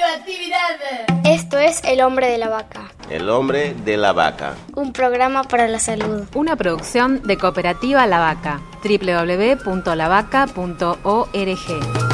radioactividad. Esto es El Hombre de la Vaca. El hombre de la vaca. Un programa para la salud. Una producción de Cooperativa La Vaca. www.lavaca.org.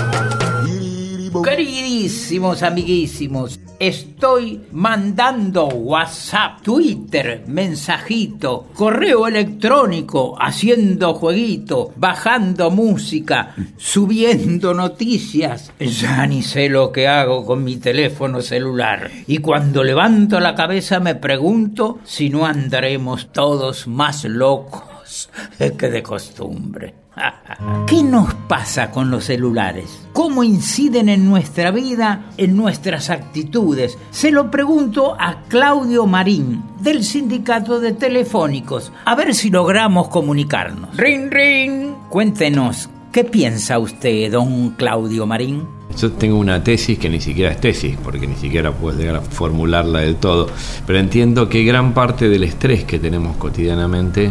Queridísimos amiguísimos, estoy mandando WhatsApp, Twitter, mensajito, correo electrónico, haciendo jueguito, bajando música, subiendo noticias. Ya ni sé lo que hago con mi teléfono celular. Y cuando levanto la cabeza me pregunto si no andaremos todos más locos que de costumbre. ¿Qué nos pasa con los celulares? ¿Cómo inciden en nuestra vida, en nuestras actitudes? Se lo pregunto a Claudio Marín, del Sindicato de Telefónicos, a ver si logramos comunicarnos. Ring, ring. Cuéntenos, ¿qué piensa usted, don Claudio Marín? Yo tengo una tesis que ni siquiera es tesis, porque ni siquiera puedo llegar a formularla del todo, pero entiendo que gran parte del estrés que tenemos cotidianamente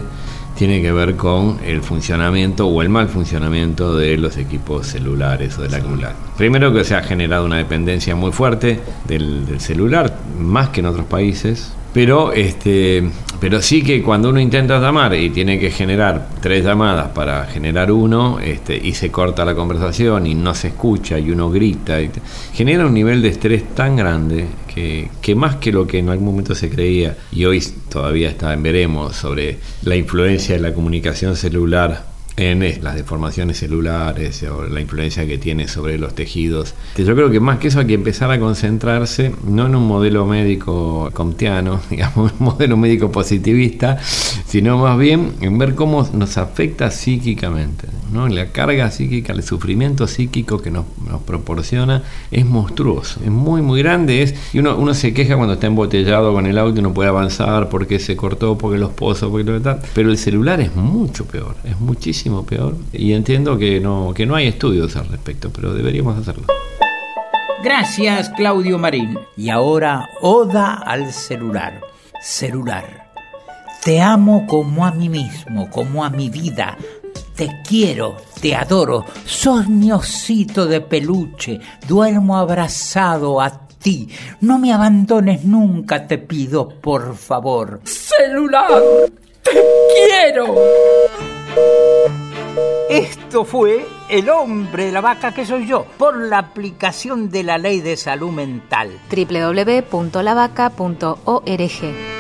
tiene que ver con el funcionamiento o el mal funcionamiento de los equipos celulares o del celular. Primero que se ha generado una dependencia muy fuerte del, del celular, más que en otros países, pero, este, pero sí que cuando uno intenta llamar y tiene que generar tres llamadas para generar uno, este, y se corta la conversación y no se escucha y uno grita, y genera un nivel de estrés tan grande que, que más que lo que en algún momento se creía, y hoy todavía está en veremos sobre la influencia de la comunicación celular en las deformaciones celulares o la influencia que tiene sobre los tejidos. Yo creo que más que eso hay que empezar a concentrarse no en un modelo médico comtiano, digamos, un modelo médico positivista, sino más bien en ver cómo nos afecta psíquicamente. ¿no? La carga psíquica, el sufrimiento psíquico que nos, proporciona es monstruoso, es muy, muy grande. Es, y uno, uno se queja cuando está embotellado con el auto y no puede avanzar porque se cortó, porque los pozos, porque lo tal. Pero el celular es mucho peor, es muchísimo peor. Y entiendo que no, que no hay estudios al respecto, pero deberíamos hacerlo. Gracias, Claudio Marín. Y ahora, Oda al celular. Celular. Te amo como a mí mismo, como a mi vida. Te quiero, te adoro. Sos mi osito de peluche. Duermo abrazado a ti. No me abandones nunca, te pido, por favor. Celular. Te quiero. Fue El hombre de la vaca que soy yo, por la aplicación de la ley de salud mental. www.lavaca.org.